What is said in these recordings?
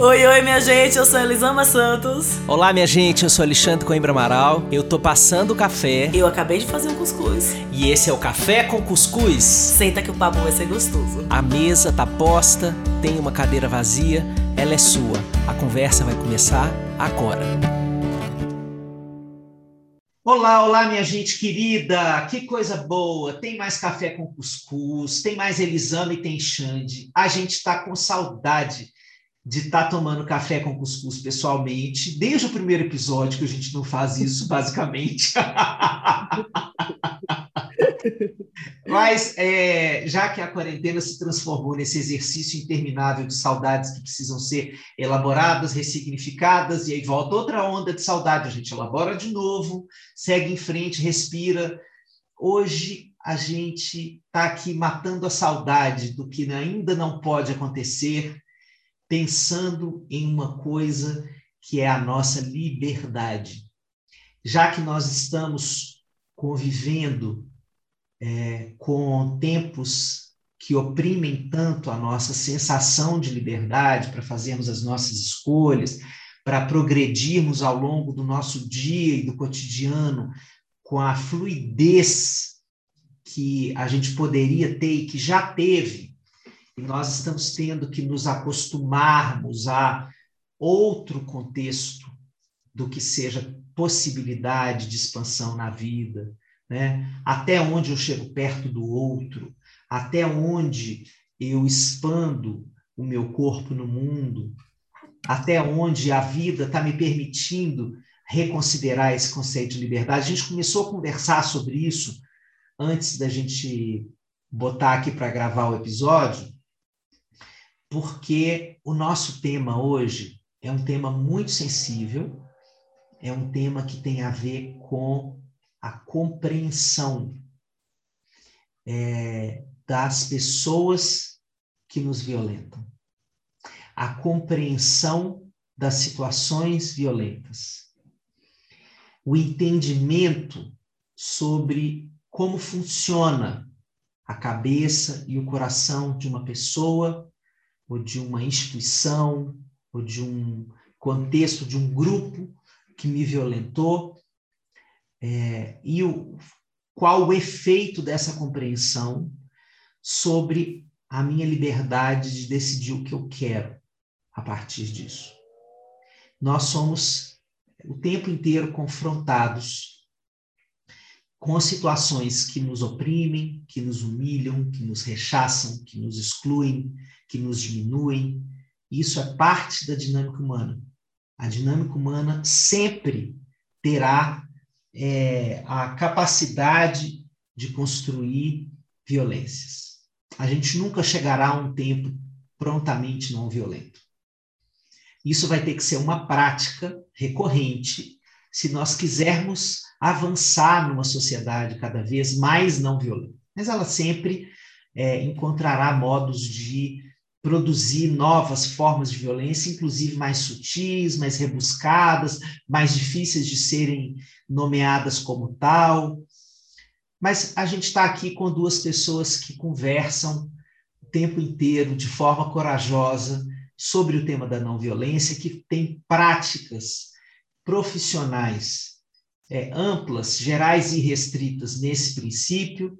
Oi, oi, minha gente, eu sou Elisama Santos. Olá, minha gente, eu sou Alexandre Coimbra Amaral. Eu tô passando o café. Eu acabei de fazer um cuscuz. E esse é o Café com Cuscuz. Senta que o papo vai ser gostoso. A mesa tá posta, tem uma cadeira vazia, ela é sua. A conversa vai começar agora. Olá, olá, minha gente querida! Que coisa boa! Tem mais café com cuscuz, tem mais Elisama e tem Xande. A gente está com saudade de estar tá tomando café com cuscuz pessoalmente, desde o primeiro episódio que a gente não faz isso, basicamente. Mas, é, já que a quarentena se transformou nesse exercício interminável de saudades que precisam ser elaboradas, ressignificadas, e aí volta outra onda de saudade, a gente elabora de novo, segue em frente, respira. Hoje a gente está aqui matando a saudade do que ainda não pode acontecer, pensando em uma coisa que é a nossa liberdade. Já que nós estamos convivendo é, com tempos que oprimem tanto a nossa sensação de liberdade para fazermos as nossas escolhas, para progredirmos ao longo do nosso dia e do cotidiano com a fluidez que a gente poderia ter e que já teve e nós estamos tendo que nos acostumarmos a outro contexto do que seja possibilidade de expansão na vida, né? Até onde eu chego perto do outro, até onde eu expando o meu corpo no mundo, até onde a vida está me permitindo reconsiderar esse conceito de liberdade. A gente começou a conversar sobre isso antes da gente botar aqui para gravar o episódio, porque o nosso tema hoje é um tema muito sensível, é um tema que tem a ver com a compreensão é, das pessoas que nos violentam, a compreensão das situações violentas, o entendimento sobre como funciona a cabeça e o coração de uma pessoa ou de uma instituição, ou de um contexto, de um grupo que me violentou, é, e o, qual o efeito dessa compreensão sobre a minha liberdade de decidir o que eu quero a partir disso. Nós somos o tempo inteiro confrontados com situações que nos oprimem, que nos humilham, que nos rechaçam, que nos excluem, que nos diminuem. Isso é parte da dinâmica humana. A dinâmica humana sempre terá é, a capacidade de construir violências. A gente nunca chegará a um tempo prontamente não violento. Isso vai ter que ser uma prática recorrente se nós quisermos avançar numa sociedade cada vez mais não violenta. Mas ela sempre é, encontrará modos de produzir novas formas de violência, inclusive mais sutis, mais rebuscadas, mais difíceis de serem nomeadas como tal. Mas a gente está aqui com duas pessoas que conversam o tempo inteiro, de forma corajosa, sobre o tema da não violência, que tem práticas profissionais é, amplas, gerais e restritas nesse princípio,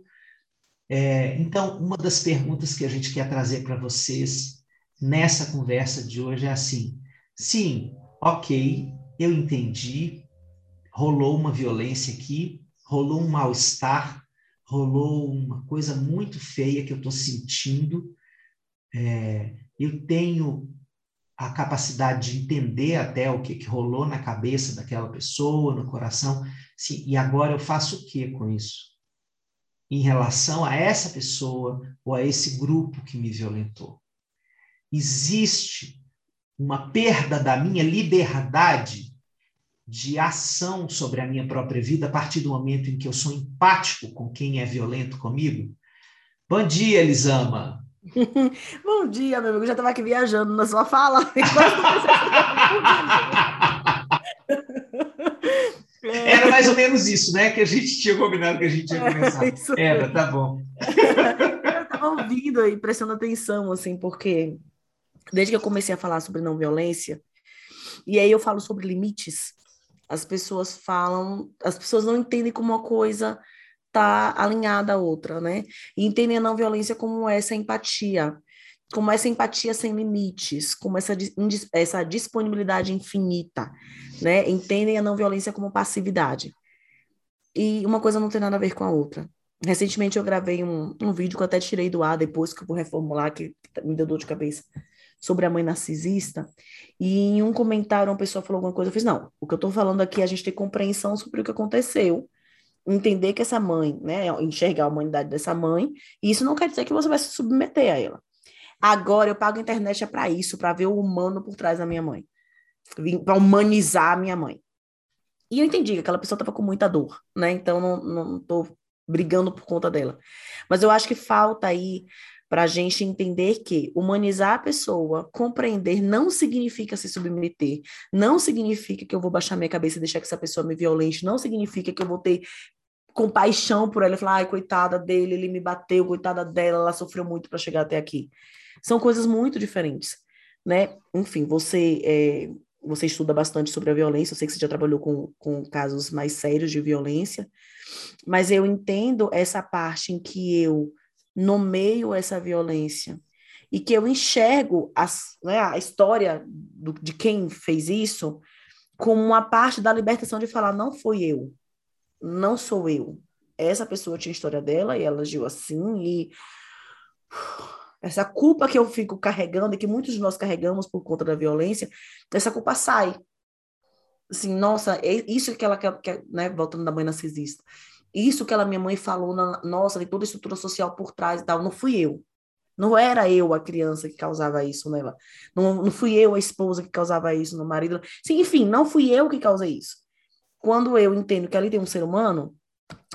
é, então, uma das perguntas que a gente quer trazer para vocês nessa conversa de hoje é assim: sim, ok, eu entendi, rolou uma violência aqui, rolou um mal-estar, rolou uma coisa muito feia que eu estou sentindo, é, eu tenho a capacidade de entender até o que, que rolou na cabeça daquela pessoa, no coração, sim, e agora eu faço o que com isso? em relação a essa pessoa ou a esse grupo que me violentou. Existe uma perda da minha liberdade de ação sobre a minha própria vida a partir do momento em que eu sou empático com quem é violento comigo? Bom dia, Elisama. Bom dia, meu amigo. Eu já estava aqui viajando na sua fala. Era mais ou menos isso, né? Que a gente tinha combinado que a gente ia começar. É, Era, tá bom. Eu estava ouvindo aí, prestando atenção, assim, porque desde que eu comecei a falar sobre não violência, e aí eu falo sobre limites, as pessoas falam, as pessoas não entendem como uma coisa está alinhada à outra, né? E entendem a não violência como essa empatia, como essa empatia sem limites, como essa, essa disponibilidade infinita, né? Entendem a não violência como passividade. E uma coisa não tem nada a ver com a outra. Recentemente eu gravei um, um vídeo que eu até tirei do ar depois que eu vou reformular, que me deu dor de cabeça, sobre a mãe narcisista. E em um comentário uma pessoa falou alguma coisa, eu fiz, não, o que eu estou falando aqui é a gente ter compreensão sobre o que aconteceu, entender que essa mãe, né, enxergar a humanidade dessa mãe, e isso não quer dizer que você vai se submeter a ela. Agora eu pago a internet é para isso, para ver o humano por trás da minha mãe, para humanizar a minha mãe. E eu entendi que aquela pessoa estava com muita dor, né? Então não, não tô brigando por conta dela. Mas eu acho que falta aí para a gente entender que humanizar a pessoa, compreender, não significa se submeter, não significa que eu vou baixar minha cabeça e deixar que essa pessoa me violente, não significa que eu vou ter compaixão por ela falar, ai, coitada dele, ele me bateu, coitada dela, ela sofreu muito para chegar até aqui. São coisas muito diferentes, né? Enfim, você é, você estuda bastante sobre a violência, eu sei que você já trabalhou com, com casos mais sérios de violência, mas eu entendo essa parte em que eu nomeio essa violência e que eu enxergo as, né, a história do, de quem fez isso como uma parte da libertação de falar, não foi eu, não sou eu. Essa pessoa tinha a história dela e ela agiu assim e essa culpa que eu fico carregando e que muitos de nós carregamos por conta da violência, essa culpa sai. Assim, nossa, é isso que ela quer, né, voltando da mãe narcisista. Isso que ela, minha mãe falou, na, nossa, tem toda a estrutura social por trás e tal, não fui eu. Não era eu a criança que causava isso nela. Não, não fui eu a esposa que causava isso no marido. Sim, enfim, não fui eu que causei isso. Quando eu entendo que ali tem um ser humano,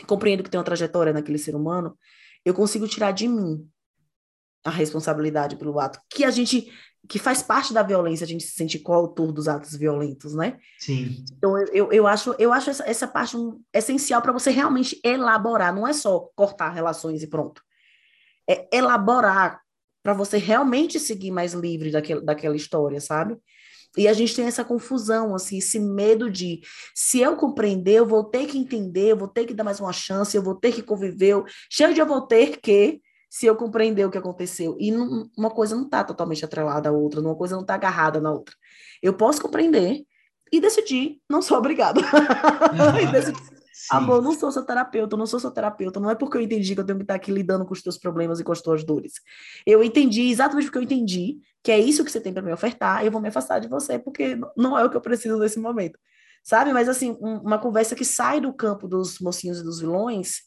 compreendo que tem uma trajetória naquele ser humano, eu consigo tirar de mim a responsabilidade pelo ato, que a gente, que faz parte da violência, a gente se sente coautor dos atos violentos, né? Sim. Então, eu, eu, acho, eu acho essa, essa parte um, essencial para você realmente elaborar, não é só cortar relações e pronto. É elaborar para você realmente seguir mais livre daquele, daquela história, sabe? E a gente tem essa confusão, assim, esse medo de se eu compreender, eu vou ter que entender, eu vou ter que dar mais uma chance, eu vou ter que conviver, cheio de eu vou ter que, se eu compreender o que aconteceu. E não, uma coisa não está totalmente atrelada à outra, uma coisa não está agarrada na outra. Eu posso compreender e decidir, não sou obrigada. Amor, não sou seu terapeuta, não sou seu terapeuta. Não é porque eu entendi que eu tenho que estar aqui lidando com os teus problemas e com as tuas dores. Eu entendi exatamente porque eu entendi que é isso que você tem para me ofertar. Eu vou me afastar de você porque não é o que eu preciso nesse momento, sabe? Mas assim, um, uma conversa que sai do campo dos mocinhos e dos vilões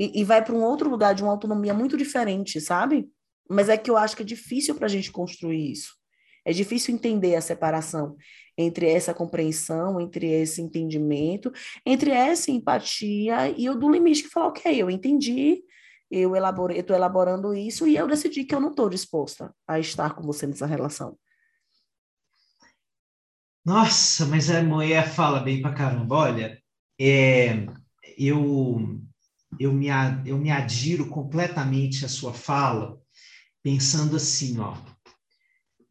e, e vai para um outro lugar de uma autonomia muito diferente, sabe? Mas é que eu acho que é difícil para a gente construir isso. É difícil entender a separação entre essa compreensão, entre esse entendimento, entre essa empatia e o do limite que fala, ok, eu entendi, eu elaborei, estou elaborando isso e eu decidi que eu não estou disposta a estar com você nessa relação. Nossa, mas a mulher fala bem pra caramba. Olha, é, eu eu me, eu me adiro completamente à sua fala, pensando assim, ó,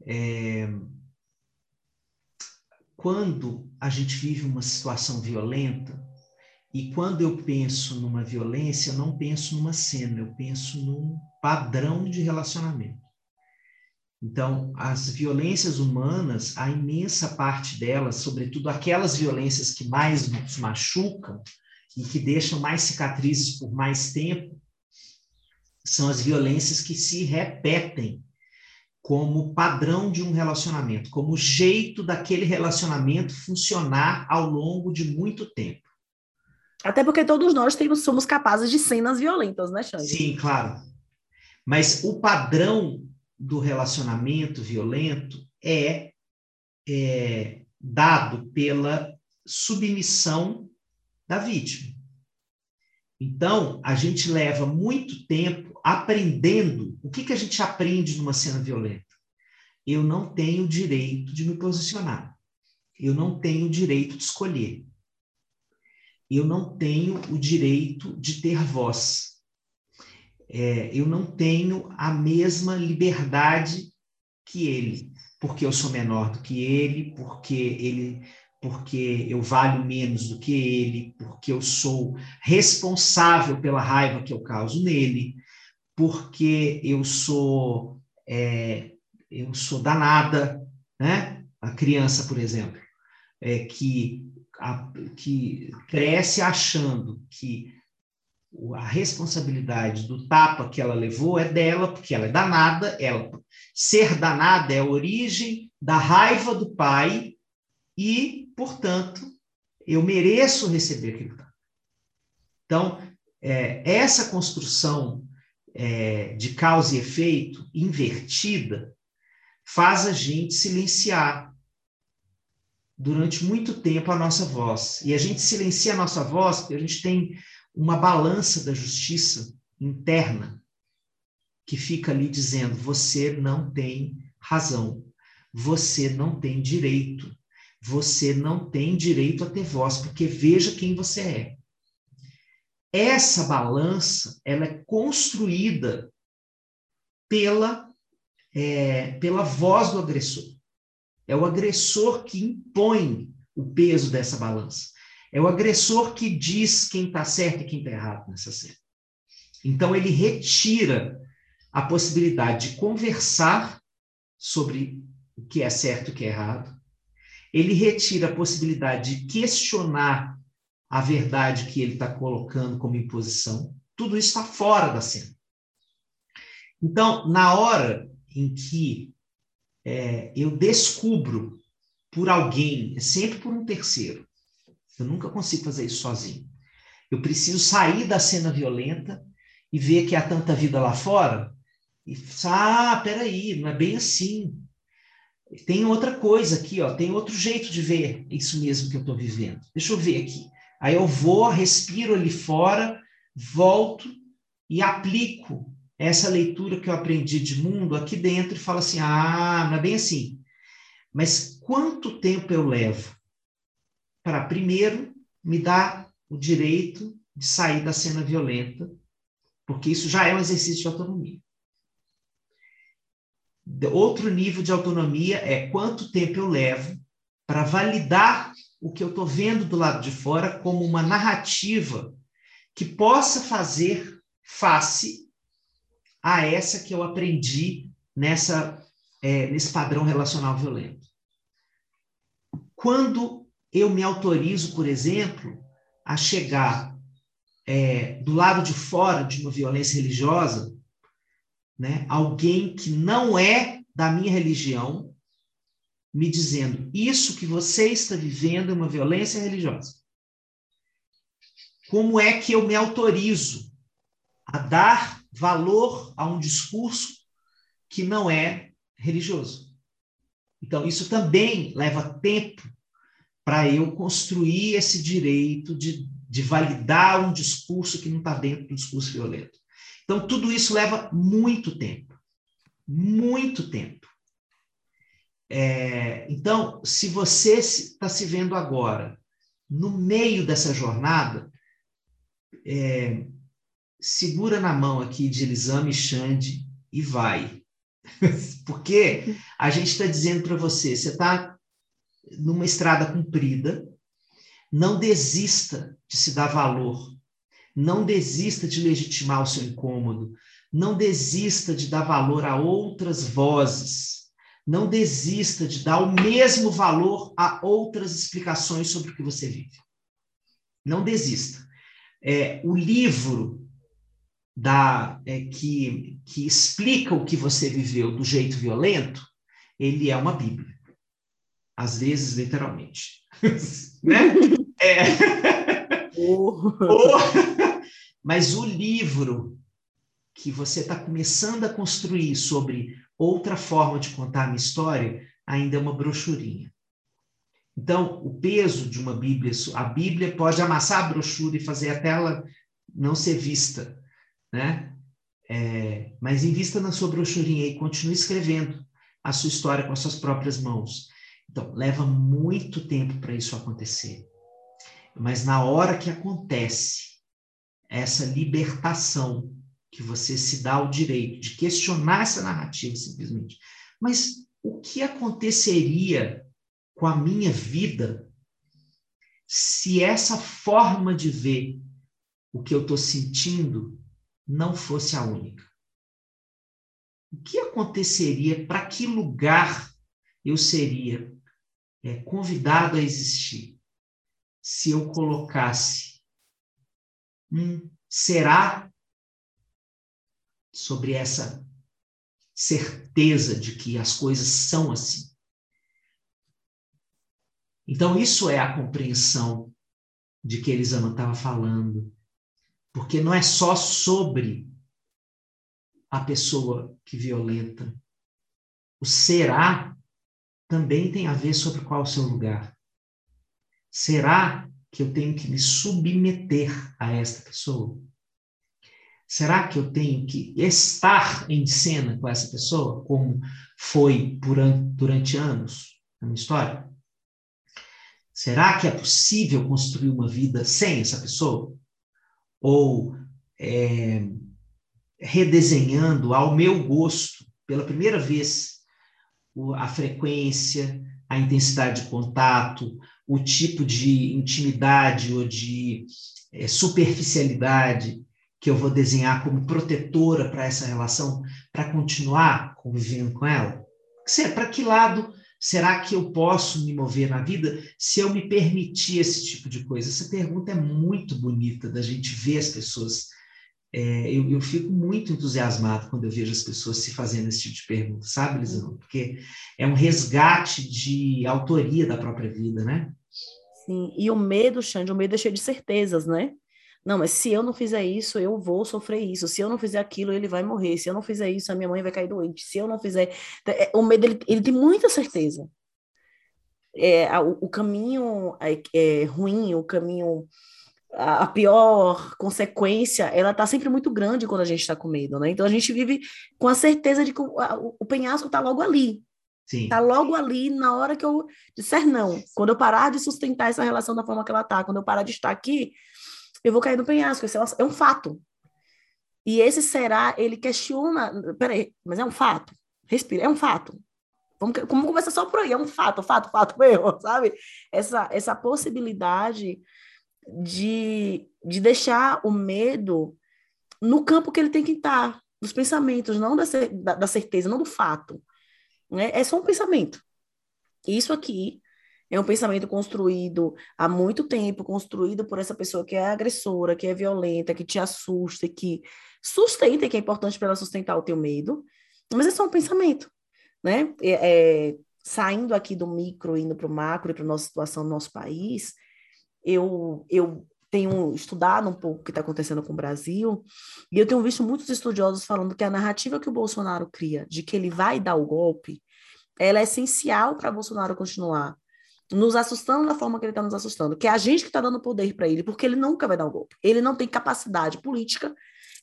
é, quando a gente vive uma situação violenta, e quando eu penso numa violência, eu não penso numa cena, eu penso num padrão de relacionamento. Então, as violências humanas, a imensa parte delas, sobretudo aquelas violências que mais nos machucam, e que deixam mais cicatrizes por mais tempo são as violências que se repetem como padrão de um relacionamento, como jeito daquele relacionamento funcionar ao longo de muito tempo. Até porque todos nós temos, somos capazes de cenas violentas, né, Xande? Sim, claro. Mas o padrão do relacionamento violento é, é dado pela submissão da vítima. Então, a gente leva muito tempo aprendendo. O que, que a gente aprende numa cena violenta? Eu não tenho direito de me posicionar. Eu não tenho direito de escolher. Eu não tenho o direito de ter voz. É, eu não tenho a mesma liberdade que ele, porque eu sou menor do que ele, porque ele porque eu valho menos do que ele, porque eu sou responsável pela raiva que eu causo nele, porque eu sou é, eu sou danada, né? A criança, por exemplo, é, que, a, que cresce achando que a responsabilidade do tapa que ela levou é dela, porque ela é danada, ela ser danada é a origem da raiva do pai e, portanto, eu mereço receber tapa. Então, é, essa construção é, de causa e efeito invertida faz a gente silenciar durante muito tempo a nossa voz. E a gente silencia a nossa voz porque a gente tem uma balança da justiça interna que fica ali dizendo: você não tem razão, você não tem direito, você não tem direito a ter voz, porque veja quem você é. Essa balança ela é construída pela, é, pela voz do agressor. É o agressor que impõe o peso dessa balança. É o agressor que diz quem está certo e quem está errado nessa cena. Então, ele retira a possibilidade de conversar sobre o que é certo e o que é errado. Ele retira a possibilidade de questionar a verdade que ele está colocando como imposição. Tudo isso está fora da cena. Então, na hora em que é, eu descubro por alguém, é sempre por um terceiro, eu nunca consigo fazer isso sozinho. Eu preciso sair da cena violenta e ver que há tanta vida lá fora e ah, peraí, não é bem assim. Tem outra coisa aqui, ó, tem outro jeito de ver isso mesmo que eu estou vivendo. Deixa eu ver aqui. Aí eu vou, respiro ali fora, volto e aplico essa leitura que eu aprendi de mundo aqui dentro e falo assim: ah, não é bem assim. Mas quanto tempo eu levo para primeiro me dar o direito de sair da cena violenta, porque isso já é um exercício de autonomia. Outro nível de autonomia é quanto tempo eu levo para validar o que eu estou vendo do lado de fora como uma narrativa que possa fazer face a essa que eu aprendi nessa é, nesse padrão relacional violento. Quando eu me autorizo, por exemplo, a chegar é, do lado de fora de uma violência religiosa, né, alguém que não é da minha religião, me dizendo: isso que você está vivendo é uma violência religiosa. Como é que eu me autorizo a dar valor a um discurso que não é religioso? Então, isso também leva tempo para eu construir esse direito de, de validar um discurso que não está dentro do discurso violento. Então, tudo isso leva muito tempo. Muito tempo. É, então, se você está se vendo agora no meio dessa jornada, é, segura na mão aqui de Elisame Xande e vai. Porque a gente está dizendo para você, você está numa estrada comprida, não desista de se dar valor, não desista de legitimar o seu incômodo, não desista de dar valor a outras vozes, não desista de dar o mesmo valor a outras explicações sobre o que você vive. Não desista. É, o livro da, é, que, que explica o que você viveu do jeito violento, ele é uma Bíblia às vezes literalmente. né? É... Oh. Oh. Mas o livro que você está começando a construir sobre outra forma de contar a minha história ainda é uma brochurinha. Então, o peso de uma Bíblia, a Bíblia pode amassar a brochura e fazer até ela não ser vista, né? É, mas invista na sua brochurinha e continue escrevendo a sua história com as suas próprias mãos. Então, leva muito tempo para isso acontecer. Mas na hora que acontece essa libertação, que você se dá o direito de questionar essa narrativa simplesmente, mas o que aconteceria com a minha vida se essa forma de ver o que eu estou sentindo não fosse a única? O que aconteceria? Para que lugar eu seria é, convidado a existir se eu colocasse um será sobre essa certeza de que as coisas são assim. Então, isso é a compreensão de que Elisama estava falando. Porque não é só sobre a pessoa que violenta. O será também tem a ver sobre qual é o seu lugar. Será que eu tenho que me submeter a esta pessoa? Será que eu tenho que estar em cena com essa pessoa, como foi durante anos na minha história? Será que é possível construir uma vida sem essa pessoa? Ou é, redesenhando ao meu gosto, pela primeira vez, a frequência, a intensidade de contato, o tipo de intimidade ou de é, superficialidade que eu vou desenhar como protetora para essa relação, para continuar convivendo com ela? Para que lado será que eu posso me mover na vida se eu me permitir esse tipo de coisa? Essa pergunta é muito bonita da gente ver as pessoas. É, eu, eu, fico muito entusiasmado quando eu vejo as pessoas se fazendo esse tipo de pergunta, sabe, Lisão? Porque é um resgate de autoria da própria vida, né? Sim, e o medo, Xande, o medo é cheio de certezas, né? Não, mas se eu não fizer isso, eu vou sofrer isso. Se eu não fizer aquilo, ele vai morrer. Se eu não fizer isso, a minha mãe vai cair doente. Se eu não fizer. É, o medo, ele, ele tem muita certeza. É, o, o caminho é, é, ruim, o caminho. A, a pior consequência, ela tá sempre muito grande quando a gente está com medo, né? Então a gente vive com a certeza de que o, a, o penhasco tá logo ali. Sim. Tá logo ali na hora que eu disser não. Quando eu parar de sustentar essa relação da forma que ela tá, quando eu parar de estar aqui, eu vou cair no penhasco. Esse é um fato. E esse será, ele questiona. Peraí, mas é um fato. Respira, é um fato. Vamos, vamos começar só por aí, é um fato, fato, fato meu, sabe? Essa, essa possibilidade de, de deixar o medo no campo que ele tem que estar, dos pensamentos, não da, da, da certeza, não do fato. Né? É só um pensamento. Isso aqui é um pensamento construído há muito tempo, construído por essa pessoa que é agressora, que é violenta, que te assusta, que sustenta, que é importante para ela sustentar o teu medo, mas é só um pensamento, né? É, é, saindo aqui do micro, indo para o macro e para a nossa situação no nosso país, eu, eu tenho estudado um pouco o que está acontecendo com o Brasil, e eu tenho visto muitos estudiosos falando que a narrativa que o Bolsonaro cria de que ele vai dar o golpe, ela é essencial para Bolsonaro continuar nos assustando da forma que ele está nos assustando, que é a gente que está dando poder para ele, porque ele nunca vai dar um golpe. Ele não tem capacidade política,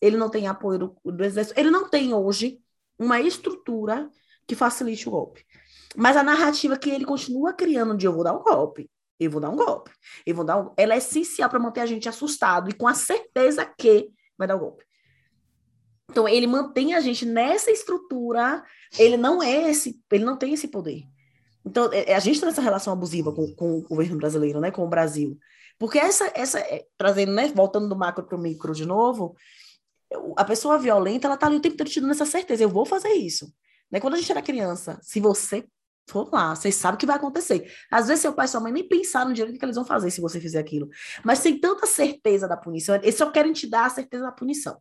ele não tem apoio do, do exército, ele não tem hoje uma estrutura que facilite o golpe. Mas a narrativa que ele continua criando de eu vou dar um golpe, eu vou dar um golpe, eu vou dar um... ela é essencial para manter a gente assustado e com a certeza que vai dar um golpe. Então ele mantém a gente nessa estrutura, ele não é esse, ele não tem esse poder. Então, é, é, a gente está nessa relação abusiva com, com, o governo brasileiro, né, com o Brasil. Porque essa, essa é, trazendo, né, voltando do macro para o micro de novo, a pessoa violenta, ela está ali o tempo todo tendo essa certeza, eu vou fazer isso. Né? Quando a gente era criança, se você for lá, você sabe o que vai acontecer. Às vezes seu pai e sua mãe nem pensaram direito o que eles vão fazer se você fizer aquilo. Mas tem tanta certeza da punição, eles só querem te dar a certeza da punição.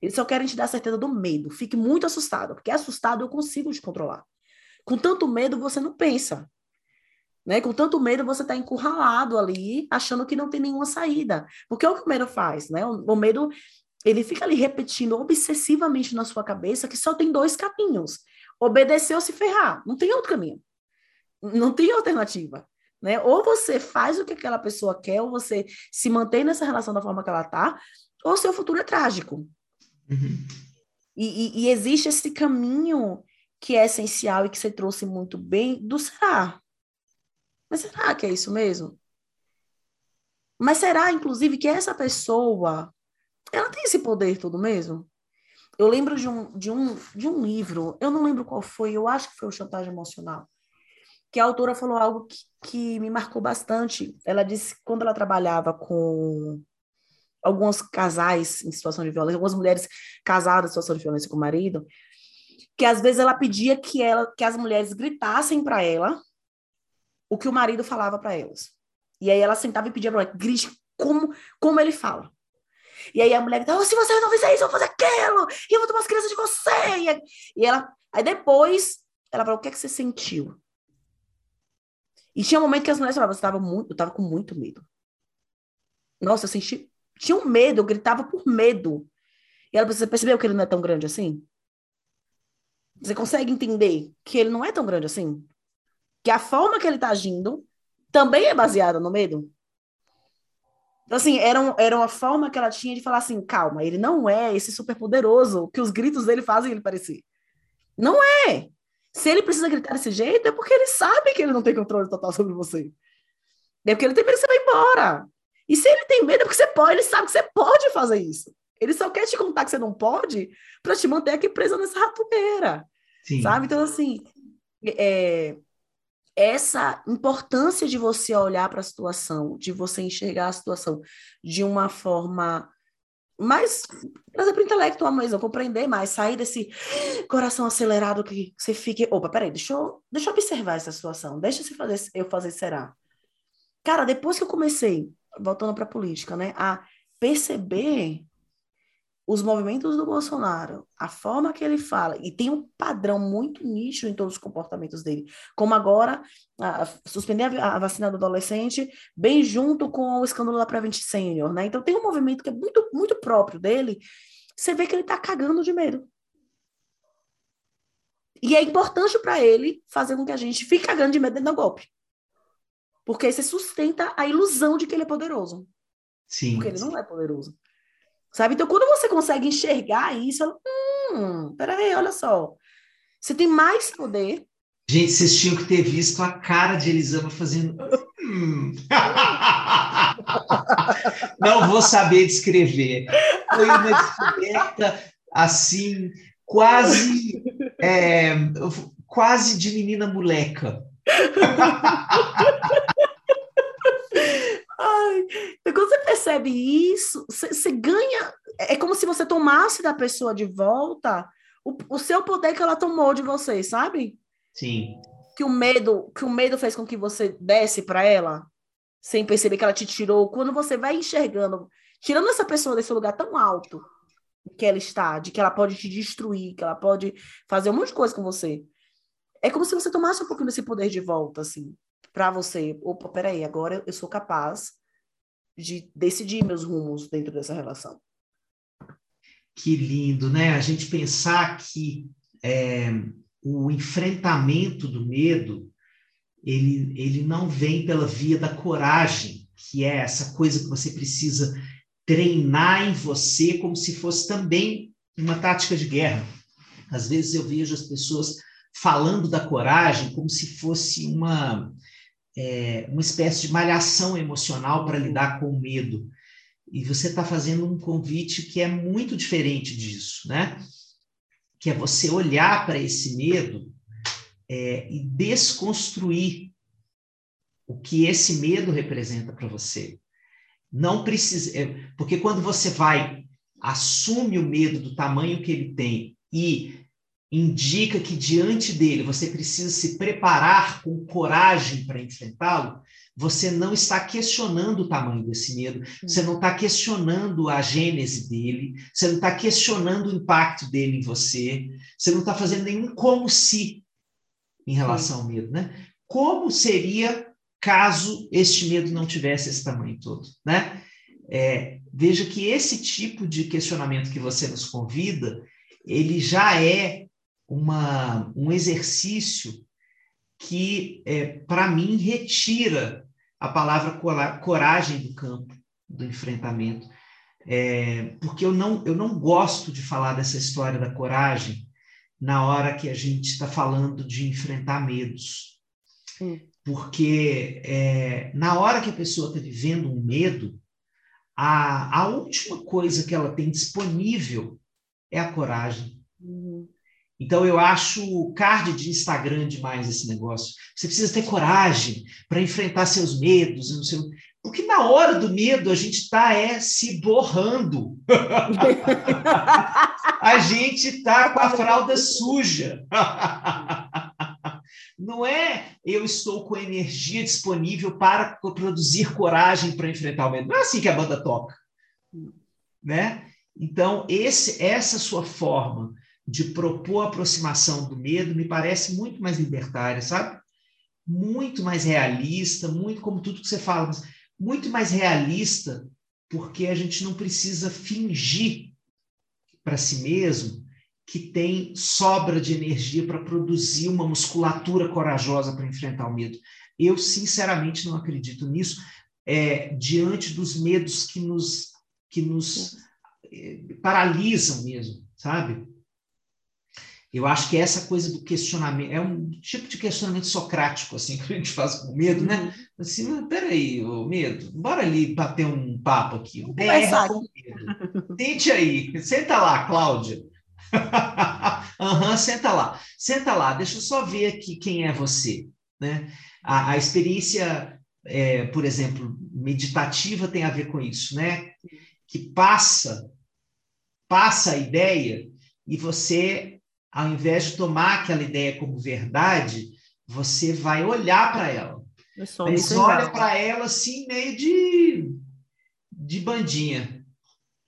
Eles só querem te dar a certeza do medo. Fique muito assustado, porque assustado eu consigo te controlar. Com tanto medo, você não pensa. Né? Com tanto medo, você está encurralado ali, achando que não tem nenhuma saída. Porque é o que o medo faz, né? O, o medo, ele fica ali repetindo obsessivamente na sua cabeça que só tem dois caminhos. Obedecer ou se ferrar. Não tem outro caminho. Não tem alternativa. Né? Ou você faz o que aquela pessoa quer, ou você se mantém nessa relação da forma que ela está, ou seu futuro é trágico. Uhum. E, e, e, existe esse caminho que é essencial e que você trouxe muito bem, do será. Mas será que é isso mesmo? Mas será, inclusive, que essa pessoa, ela tem esse poder todo mesmo? eu lembro de um, de, um, de um livro, eu não lembro qual foi, eu acho que foi o Chantagem Emocional, que a autora falou algo que, que me marcou bastante. Ela disse que quando ela trabalhava com alguns casais em situação de violência, algumas mulheres casadas em situação de violência com o marido, que às vezes ela pedia que, ela, que as mulheres gritassem para ela o que o marido falava para elas. E aí ela sentava e pedia para ela, grite como, como ele fala. E aí a mulher gritava, oh, se você não fizer isso, eu vou fazer aquilo, e eu vou tomar as crianças de você. E ela, aí depois, ela falou, o que é que você sentiu? E tinha um momento que as mulheres falavam, você estava muito, eu estava com muito medo. Nossa, eu senti, tinha um medo, eu gritava por medo. E ela, você percebeu que ele não é tão grande assim? Você consegue entender que ele não é tão grande assim? Que a forma que ele está agindo também é baseada no medo? Então, assim, era, um, era uma forma que ela tinha de falar assim, calma, ele não é esse super poderoso que os gritos dele fazem ele parecer. Não é. Se ele precisa gritar desse jeito, é porque ele sabe que ele não tem controle total sobre você. É porque ele tem medo que você vai embora. E se ele tem medo, é porque você pode, ele sabe que você pode fazer isso. Ele só quer te contar que você não pode para te manter aqui presa nessa ratoeira. Sabe? Então, assim, é, essa importância de você olhar para a situação, de você enxergar a situação de uma forma mais, por exemplo, intelectual mesmo, compreender mais, sair desse coração acelerado que você fique, opa, peraí, deixa eu, deixa eu observar essa situação, deixa eu fazer, eu fazer será. Cara, depois que eu comecei, voltando para a política, né, a perceber os movimentos do Bolsonaro, a forma que ele fala, e tem um padrão muito nítido em todos os comportamentos dele, como agora a, suspender a, vacina do adolescente, bem junto com o escândalo da Prevent Senior, né? Então tem um movimento que é muito, muito próprio dele, você vê que ele tá cagando de medo. E é importante para ele fazer com que a gente fique cagando de medo dentro do golpe. Porque aí você sustenta a ilusão de que ele é poderoso. Sim. Porque ele não é poderoso. Sabe? Então, quando você consegue enxergar isso, hum, peraí, olha só. Você tem mais poder. Gente, vocês tinham que ter visto a cara de Elisama fazendo. Hum. Não vou saber descrever. Foi uma descoberta assim, quase, é, quase de menina moleca. Ai, então, quando você percebe isso, você, você, ganha. É como se você tomasse da pessoa de volta o, o seu poder que ela tomou de você, sabe? Sim. Que o medo, que o medo fez com que você desse para ela, sem perceber que ela te tirou. Quando você vai enxergando, tirando essa pessoa desse lugar tão alto que ela está, de que ela pode te destruir, que ela pode fazer um monte de coisa com você. É como se você tomasse um pouquinho desse poder de volta, assim para você, opa, peraí, agora eu sou capaz de decidir meus rumos dentro dessa relação. Que lindo, né? A gente pensar que é, o enfrentamento do medo ele, ele não vem pela via da coragem, que é essa coisa que você precisa treinar em você como se fosse também uma tática de guerra. Às vezes eu vejo as pessoas falando da coragem como se fosse uma é, uma espécie de malhação emocional para lidar com o medo. E você está fazendo um convite que é muito diferente disso, né? Que é você olhar para esse medo é, e desconstruir o que esse medo representa para você. Não precisa, é, porque quando você vai assume o medo do tamanho que ele tem e indica que diante dele você precisa se preparar com coragem para enfrentá-lo, você não está questionando o tamanho desse medo, você não está questionando a gênese dele, você não está questionando o impacto dele em você, você não está fazendo nenhum como se em relação ao medo, né? Como seria caso este medo não tivesse esse tamanho todo, né? É, veja que esse tipo de questionamento que você nos convida, ele já é uma, um exercício que, é, para mim, retira a palavra coragem do campo, do enfrentamento. É, porque eu não, eu não gosto de falar dessa história da coragem na hora que a gente está falando de enfrentar medos. Porque é, na hora que a pessoa está vivendo um medo, a, a última coisa que ela tem disponível é a coragem. Então eu acho card de Instagram demais esse negócio. Você precisa ter coragem para enfrentar seus medos, não sei, porque na hora do medo a gente está é se borrando. a gente está com a fralda suja. Não é eu estou com energia disponível para produzir coragem para enfrentar o medo. Não é assim que a banda toca, né? Então esse, essa sua forma de propor a aproximação do medo me parece muito mais libertária, sabe? Muito mais realista, muito como tudo que você fala, muito mais realista, porque a gente não precisa fingir para si mesmo que tem sobra de energia para produzir uma musculatura corajosa para enfrentar o medo. Eu, sinceramente, não acredito nisso, é, diante dos medos que nos, que nos é, paralisam mesmo, sabe? Eu acho que essa coisa do questionamento é um tipo de questionamento socrático, assim, que a gente faz com medo, né? Uhum. Assim, peraí, ô, medo, bora ali bater um papo aqui. Um DR com medo. Tente aí, senta lá, Cláudia. Aham, uhum, senta lá. Senta lá, deixa eu só ver aqui quem é você. Né? A, a experiência, é, por exemplo, meditativa tem a ver com isso, né? Que passa, passa a ideia e você ao invés de tomar aquela ideia como verdade, você vai olhar para ela. Mas olha para ela assim, meio de, de bandinha,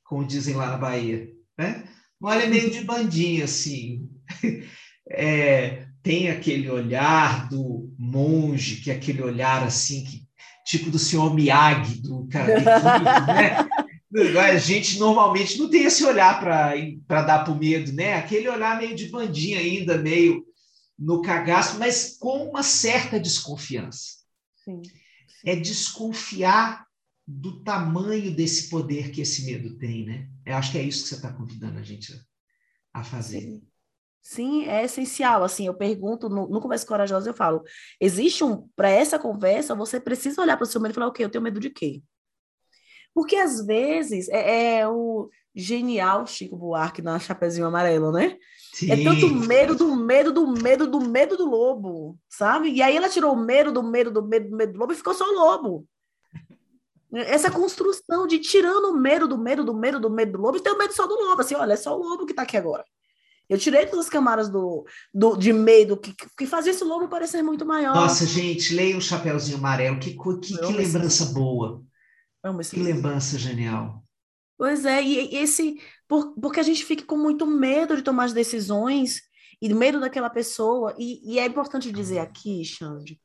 como dizem lá na Bahia. Né? Olha meio de bandinha, assim. É, tem aquele olhar do monge, que é aquele olhar assim, que, tipo do senhor Miyagi, do cara, né? A gente normalmente não tem esse olhar para dar para o medo, né? Aquele olhar meio de bandinha ainda, meio no cagaço, mas com uma certa desconfiança. Sim. É desconfiar do tamanho desse poder que esse medo tem, né? Eu acho que é isso que você está convidando a gente a fazer. Sim. Sim, é essencial. Assim, eu pergunto no, no Conversa Corajosa, eu falo: existe um. Para essa conversa, você precisa olhar para o seu medo e falar: o quê? Eu tenho medo de quê? Porque às vezes é, é o genial Chico Buarque na Chapeuzinho Amarelo, né? Sim. É tanto medo do medo do medo do medo do lobo, sabe? E aí ela tirou o medo do medo do medo do medo do lobo e ficou só o lobo. Essa construção de tirando o medo do medo do medo do medo do lobo e ter o medo só do lobo, assim, olha, é só o lobo que tá aqui agora. Eu tirei todas as camadas do, do, de medo que, que fazia esse lobo parecer muito maior. Nossa, gente, leia o Chapeuzinho Amarelo, que, que, que lembrança boa. Que lembrança genial. Pois é, e esse por, porque a gente fica com muito medo de tomar as decisões e medo daquela pessoa. E, e é importante dizer aqui, Xande,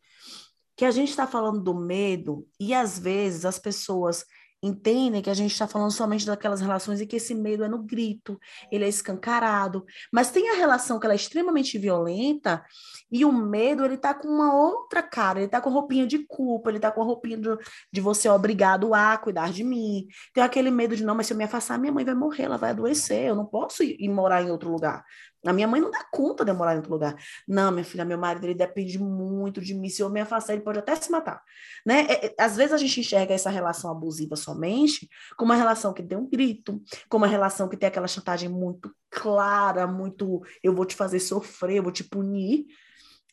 que a gente está falando do medo e às vezes as pessoas entendem que a gente está falando somente daquelas relações e que esse medo é no grito, ele é escancarado. Mas tem a relação que ela é extremamente violenta e o medo, ele tá com uma outra cara, ele tá com roupinha de culpa, ele tá com a roupinha de, de você obrigado a cuidar de mim. Tem aquele medo de, não, mas se eu me afastar, minha mãe vai morrer, ela vai adoecer, eu não posso ir, ir morar em outro lugar. A minha mãe não dá conta de morar em outro lugar. Não, minha filha, meu marido, ele depende muito de mim. Se eu me afastar, ele pode até se matar. Né? É, é, às vezes a gente enxerga essa relação abusiva somente como uma relação que tem um grito, como uma relação que tem aquela chantagem muito clara, muito eu vou te fazer sofrer, eu vou te punir.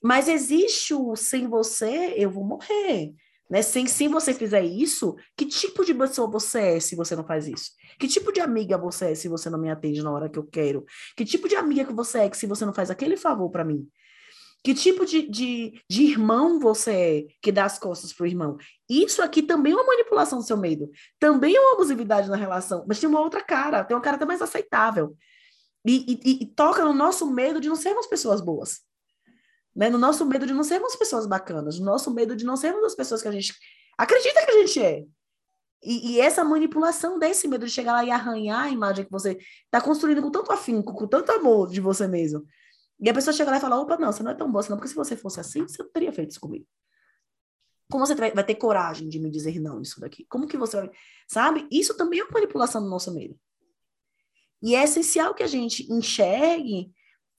Mas existe o sem você, eu vou morrer. Né? Sem, se você fizer isso, que tipo de pessoa você é se você não faz isso? Que tipo de amiga você é se você não me atende na hora que eu quero? Que tipo de amiga que você é que se você não faz aquele favor para mim? Que tipo de, de, de irmão você é que dá as costas pro irmão? Isso aqui também é uma manipulação do seu medo. Também é uma abusividade na relação, mas tem uma outra cara, tem uma cara até mais aceitável. E, e, e toca no nosso medo de não sermos pessoas boas né? No nosso medo de não sermos pessoas bacanas, no nosso medo de não sermos as pessoas que a gente acredita que a gente é. E, e, essa manipulação desse medo de chegar lá e arranhar a imagem que você está construindo com tanto afinco, com tanto amor de você mesmo. E a pessoa chega lá e fala: opa, não, você não é tão boa, não, porque se você fosse assim, você não teria feito isso comigo. Como você vai, ter coragem de me dizer não isso daqui? Como que você vai. Sabe? Isso também é uma manipulação do nosso medo. E é essencial que a gente enxergue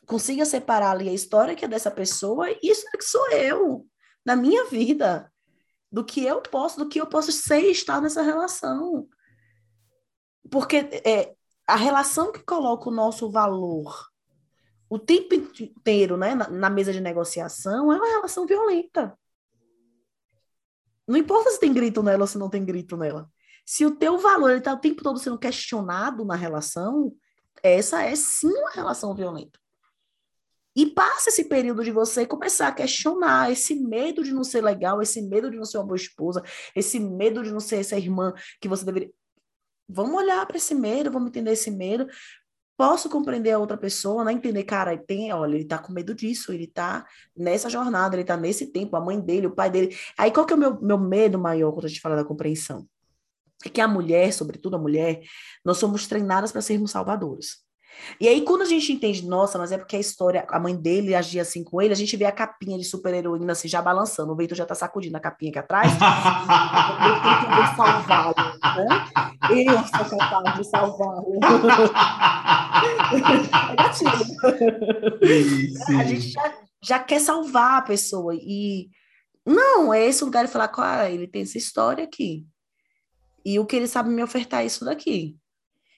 consiga separar ali a história que é dessa pessoa isso é que sou eu, na minha vida, do que eu posso, do que eu posso ser e estar nessa relação. Porque é, a relação que coloca o nosso valor o tempo inteiro né, na, na mesa de negociação é uma relação violenta. Não importa se tem grito nela ou se não tem grito nela. Se o teu valor está o tempo todo sendo questionado na relação, essa é sim uma relação violenta. E passa esse período de você começar a questionar esse medo de não ser legal, esse medo de não ser uma boa esposa, esse medo de não ser essa irmã que você deveria. Vamos olhar para esse medo, vamos entender esse medo, posso compreender a outra pessoa, né? Entender, cara, tem, olha, ele tá com medo disso, ele tá nessa jornada, ele tá nesse tempo, a mãe dele, o pai dele. Aí qual que é o meu, meu medo maior quando a gente fala da compreensão? É que a mulher, sobretudo a mulher, nós somos treinadas para sermos salvadoras. E aí, quando a gente entende, nossa, mas é porque a história, a mãe dele agia assim com ele, a gente vê a capinha de super-heroína assim, já balançando, o vento já tá sacudindo a capinha aqui atrás, eu que salvá-lo, né? Eu sou capaz de salvá-lo. é A gente já, já quer salvar a pessoa, e não, é esse lugar de falar, cara, ele tem essa história aqui, e o que ele sabe me ofertar é isso daqui.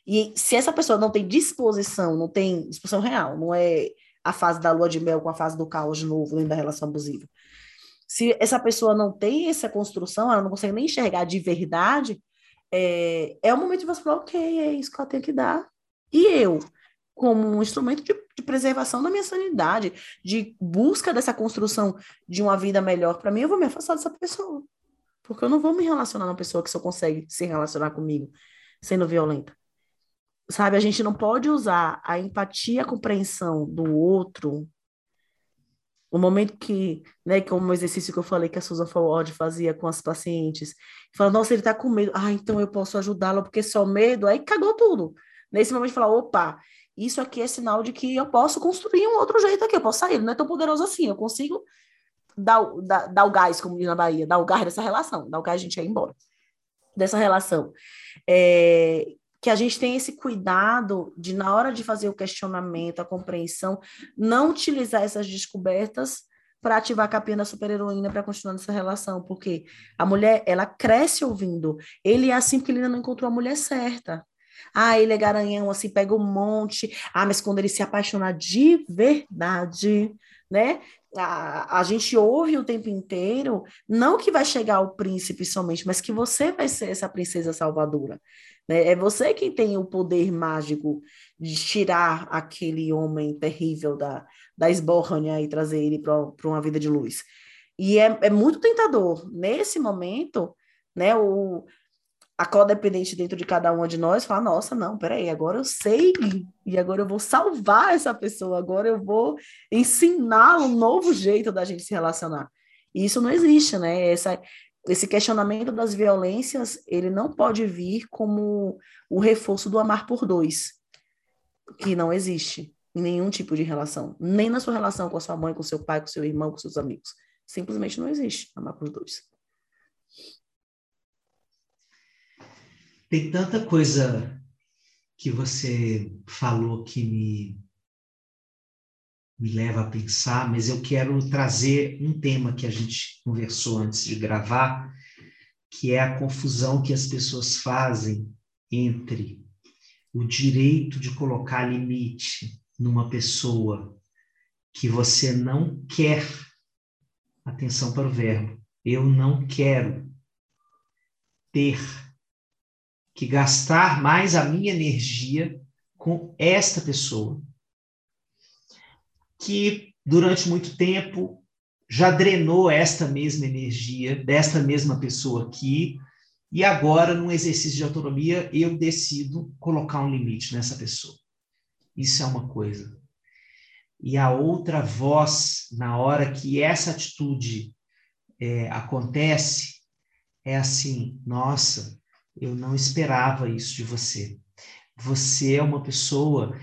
E se essa pessoa não tem disposição, não tem disposição real, não é a fase da lua de mel com a fase do caos de novo, dentro da relação abusiva. Se essa pessoa não tem essa construção, ela não consegue nem enxergar de verdade, é, é o momento de você falar, ok, é isso que eu tenho que dar. E eu, como um instrumento de, de preservação da minha sanidade, de busca dessa construção de uma vida melhor para mim, eu vou me afastar dessa pessoa. Porque eu não vou me relacionar com uma pessoa que só consegue se relacionar comigo sendo violenta sabe, a gente não pode usar a empatia, a compreensão do outro. O momento que, né, como o exercício que eu falei que a Susan Ford fazia com as pacientes, fala, nossa, ele tá com medo, ah, então eu posso ajudá-lo porque só medo, aí cagou tudo. Nesse momento, falar, opa, isso aqui é sinal de que eu posso construir um outro jeito aqui, eu posso sair, não é tão poderoso assim, eu consigo dar, dar, dar o gás, como diz na Bahia, dar o gás dessa relação, dar o gás a gente ir embora dessa relação. É, que a gente tem esse cuidado de, na hora de fazer o questionamento, a compreensão, não utilizar essas descobertas para ativar a capinha da super-heroína para continuar nessa relação, porque a mulher, ela cresce ouvindo. Ele é assim porque ele ainda não encontrou a mulher certa. Ah, ele é garanhão, assim, pega um monte. Ah, mas quando ele se apaixonar de verdade, né? A, a gente ouve o tempo inteiro, não que vai chegar o príncipe somente, mas que você vai ser essa princesa salvadora. Né? É você quem tem o poder mágico de tirar aquele homem terrível da, da esbórnia e trazer ele para uma vida de luz. E é, é muito tentador. Nesse momento, né, o, a codependente dentro de cada uma de nós fala, nossa, não, peraí, agora eu sei, e agora eu vou salvar essa pessoa, agora eu vou ensinar um novo jeito da gente se relacionar. E isso não existe, né? Essa, esse questionamento das violências, ele não pode vir como o reforço do amar por dois, que não existe em nenhum tipo de relação, nem na sua relação com a sua mãe, com seu pai, com seu irmão, com seus amigos. Simplesmente não existe amar por dois. Tem tanta coisa que você falou que me me leva a pensar, mas eu quero trazer um tema que a gente conversou antes de gravar, que é a confusão que as pessoas fazem entre o direito de colocar limite numa pessoa que você não quer, atenção para o verbo, eu não quero ter que gastar mais a minha energia com esta pessoa que durante muito tempo já drenou esta mesma energia desta mesma pessoa aqui, e agora, num exercício de autonomia, eu decido colocar um limite nessa pessoa. Isso é uma coisa. E a outra voz, na hora que essa atitude é, acontece, é assim: nossa, eu não esperava isso de você. Você é uma pessoa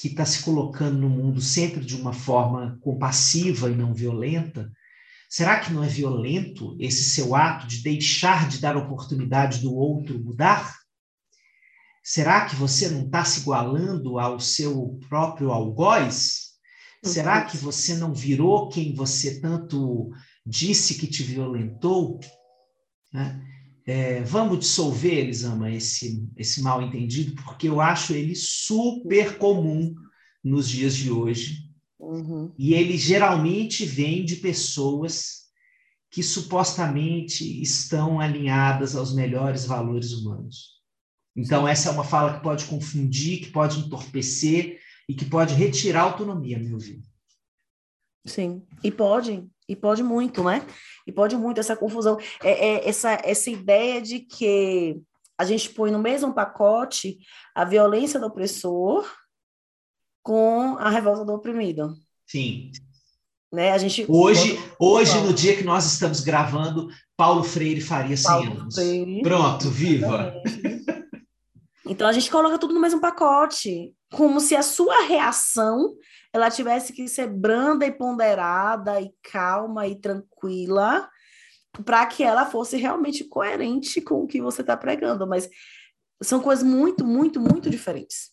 que está se colocando no mundo sempre de uma forma compassiva e não violenta, será que não é violento esse seu ato de deixar de dar oportunidade do outro mudar? Será que você não está se igualando ao seu próprio algoz? Será que você não virou quem você tanto disse que te violentou? Né? É, vamos dissolver, Elisama, esse, esse mal entendido, porque eu acho ele super comum nos dias de hoje. Uhum. E ele geralmente vem de pessoas que supostamente estão alinhadas aos melhores valores humanos. Então, essa é uma fala que pode confundir, que pode entorpecer e que pode retirar autonomia, meu ver. Sim, e pode, e pode muito, né? E pode muito essa confusão, é, é, essa, essa ideia de que a gente põe no mesmo pacote a violência do opressor com a revolta do oprimido. Sim. Né? A gente hoje, hoje no dia que nós estamos gravando, Paulo Freire faria 100 Paulo anos. Freire. Pronto, viva. Então a gente coloca tudo no mesmo pacote, como se a sua reação ela tivesse que ser branda e ponderada e calma e tranquila para que ela fosse realmente coerente com o que você está pregando, mas são coisas muito, muito, muito diferentes.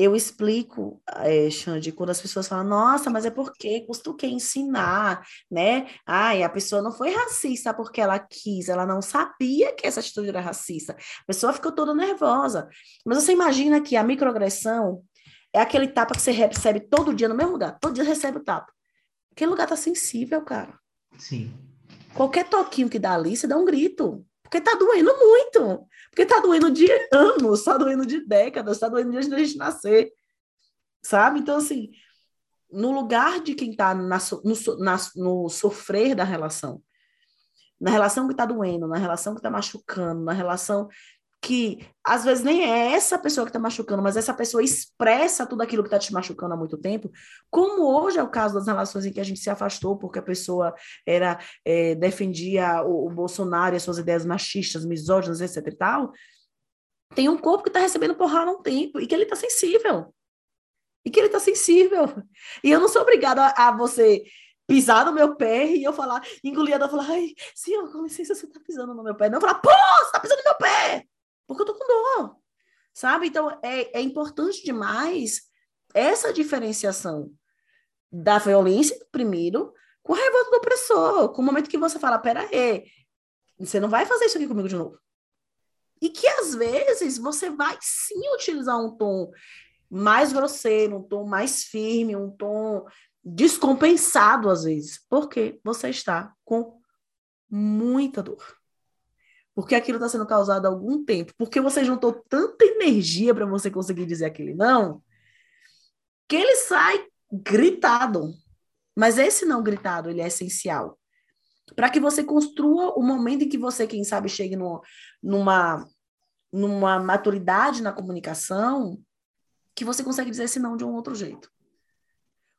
Eu explico, é, Xande, quando as pessoas falam, nossa, mas é porque custa o que ensinar, né? Ai, a pessoa não foi racista porque ela quis, ela não sabia que essa atitude era racista. A pessoa ficou toda nervosa. Mas você imagina que a microagressão, é aquele tapa que você recebe todo dia no mesmo lugar. Todo dia recebe o tapa. Aquele lugar tá sensível, cara. Sim. Qualquer toquinho que dá ali, você dá um grito. Porque tá doendo muito. Porque tá doendo de anos, tá doendo de décadas, tá doendo desde a gente nascer. Sabe? Então, assim, no lugar de quem tá na, no, na, no sofrer da relação, na relação que tá doendo, na relação que tá machucando, na relação que às vezes nem é essa pessoa que está machucando, mas essa pessoa expressa tudo aquilo que está te machucando há muito tempo, como hoje é o caso das relações em que a gente se afastou porque a pessoa era é, defendia o, o, Bolsonaro e as suas ideias machistas, misóginas, etc e tal, tem um corpo que está recebendo porrada há um tempo e que ele está sensível. E que ele está sensível. E eu não sou obrigada a, a você pisar no meu pé e eu falar, engolir a dor, falar, ai, senhor, com licença, você está pisando no meu pé. Não, falar, pô, você está pisando no meu pé! Porque eu tô com dor, sabe? Então, é, é importante demais essa diferenciação da violência do oprimido com a revolta do opressor, com o momento que você fala, pera aí, você não vai fazer isso aqui comigo de novo. E que, às vezes, você vai sim utilizar um tom mais grosseiro, um tom mais firme, um tom descompensado, às vezes, porque você está com muita dor porque aquilo está sendo causado há algum tempo, porque você juntou tanta energia para você conseguir dizer aquele não, que ele sai gritado. Mas esse não gritado, ele é essencial. Para que você construa o momento em que você, quem sabe, chegue no, numa, numa maturidade na comunicação, que você consegue dizer esse não de um outro jeito.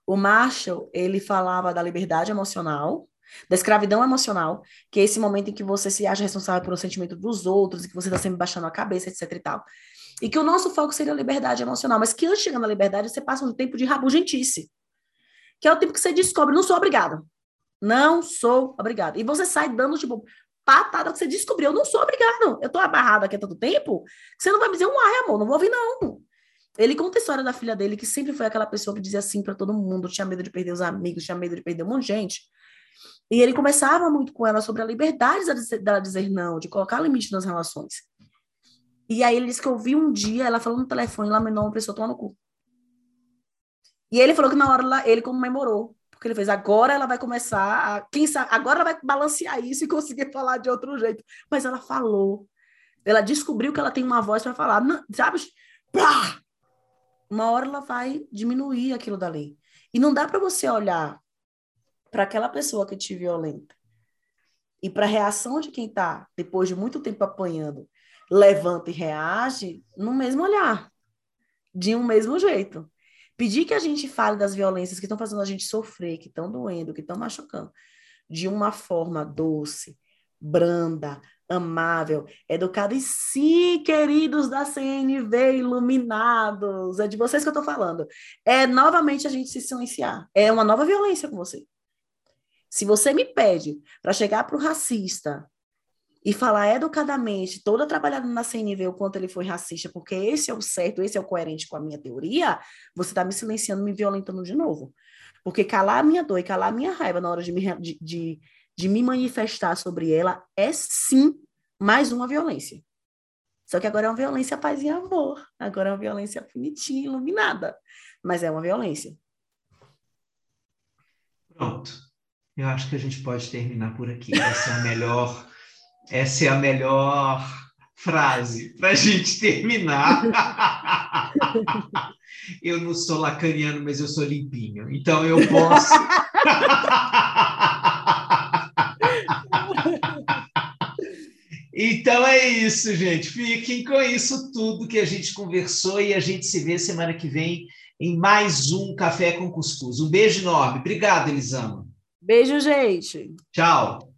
O Marshall, ele falava da liberdade emocional, da escravidão emocional, que é esse momento em que você se acha responsável pelo sentimento dos outros e que você está sempre baixando a cabeça, etc e tal. E que o nosso foco seria a liberdade emocional, mas que antes de chegar na liberdade, você passa um tempo de rabugentice, que é o tempo que você descobre, não sou obrigado. Não sou obrigado. E você sai dando, tipo, patada que você descobriu, eu não sou obrigado. Eu tô abarrado aqui há tanto tempo, que você não vai me dizer um ai, amor, não vou ouvir, não. Ele conta a história da filha dele, que sempre foi aquela pessoa que dizia assim para todo mundo, tinha medo de perder os amigos, tinha medo de perder um monte de gente. E ele conversava muito com ela sobre a liberdade dela dizer não, de colocar limite nas relações. E aí ele disse que eu vi um dia ela falando no telefone, lá mandou uma pessoa tomar no cu. E ele falou que na hora ele comemorou, porque ele fez agora ela vai começar a, quem sabe, agora ela vai balancear isso e conseguir falar de outro jeito. Mas ela falou. Ela descobriu que ela tem uma voz para falar, sabe? Pá! Uma hora ela vai diminuir aquilo dali. E não dá para você olhar para aquela pessoa que te violenta e para a reação de quem está, depois de muito tempo apanhando, levanta e reage no mesmo olhar, de um mesmo jeito. Pedir que a gente fale das violências que estão fazendo a gente sofrer, que estão doendo, que estão machucando, de uma forma doce, branda, amável, educada e sim, queridos da CNV iluminados, é de vocês que eu estou falando. É novamente a gente se silenciar. É uma nova violência com você. Se você me pede para chegar para o racista e falar educadamente, toda trabalhada na CNV, o quanto ele foi racista, porque esse é o certo, esse é o coerente com a minha teoria, você está me silenciando, me violentando de novo. Porque calar a minha dor e calar a minha raiva na hora de me, de, de, de me manifestar sobre ela é sim mais uma violência. Só que agora é uma violência paz e amor. Agora é uma violência bonitinha, iluminada. Mas é uma violência. Pronto. Eu acho que a gente pode terminar por aqui. Essa é a melhor, essa é a melhor frase para a gente terminar. eu não sou lacaniano, mas eu sou limpinho. Então eu posso. Então é isso, gente. Fiquem com isso tudo que a gente conversou e a gente se vê semana que vem em mais um Café com Cuscuz. Um beijo enorme. Obrigado, Elisama. Beijo, gente. Tchau.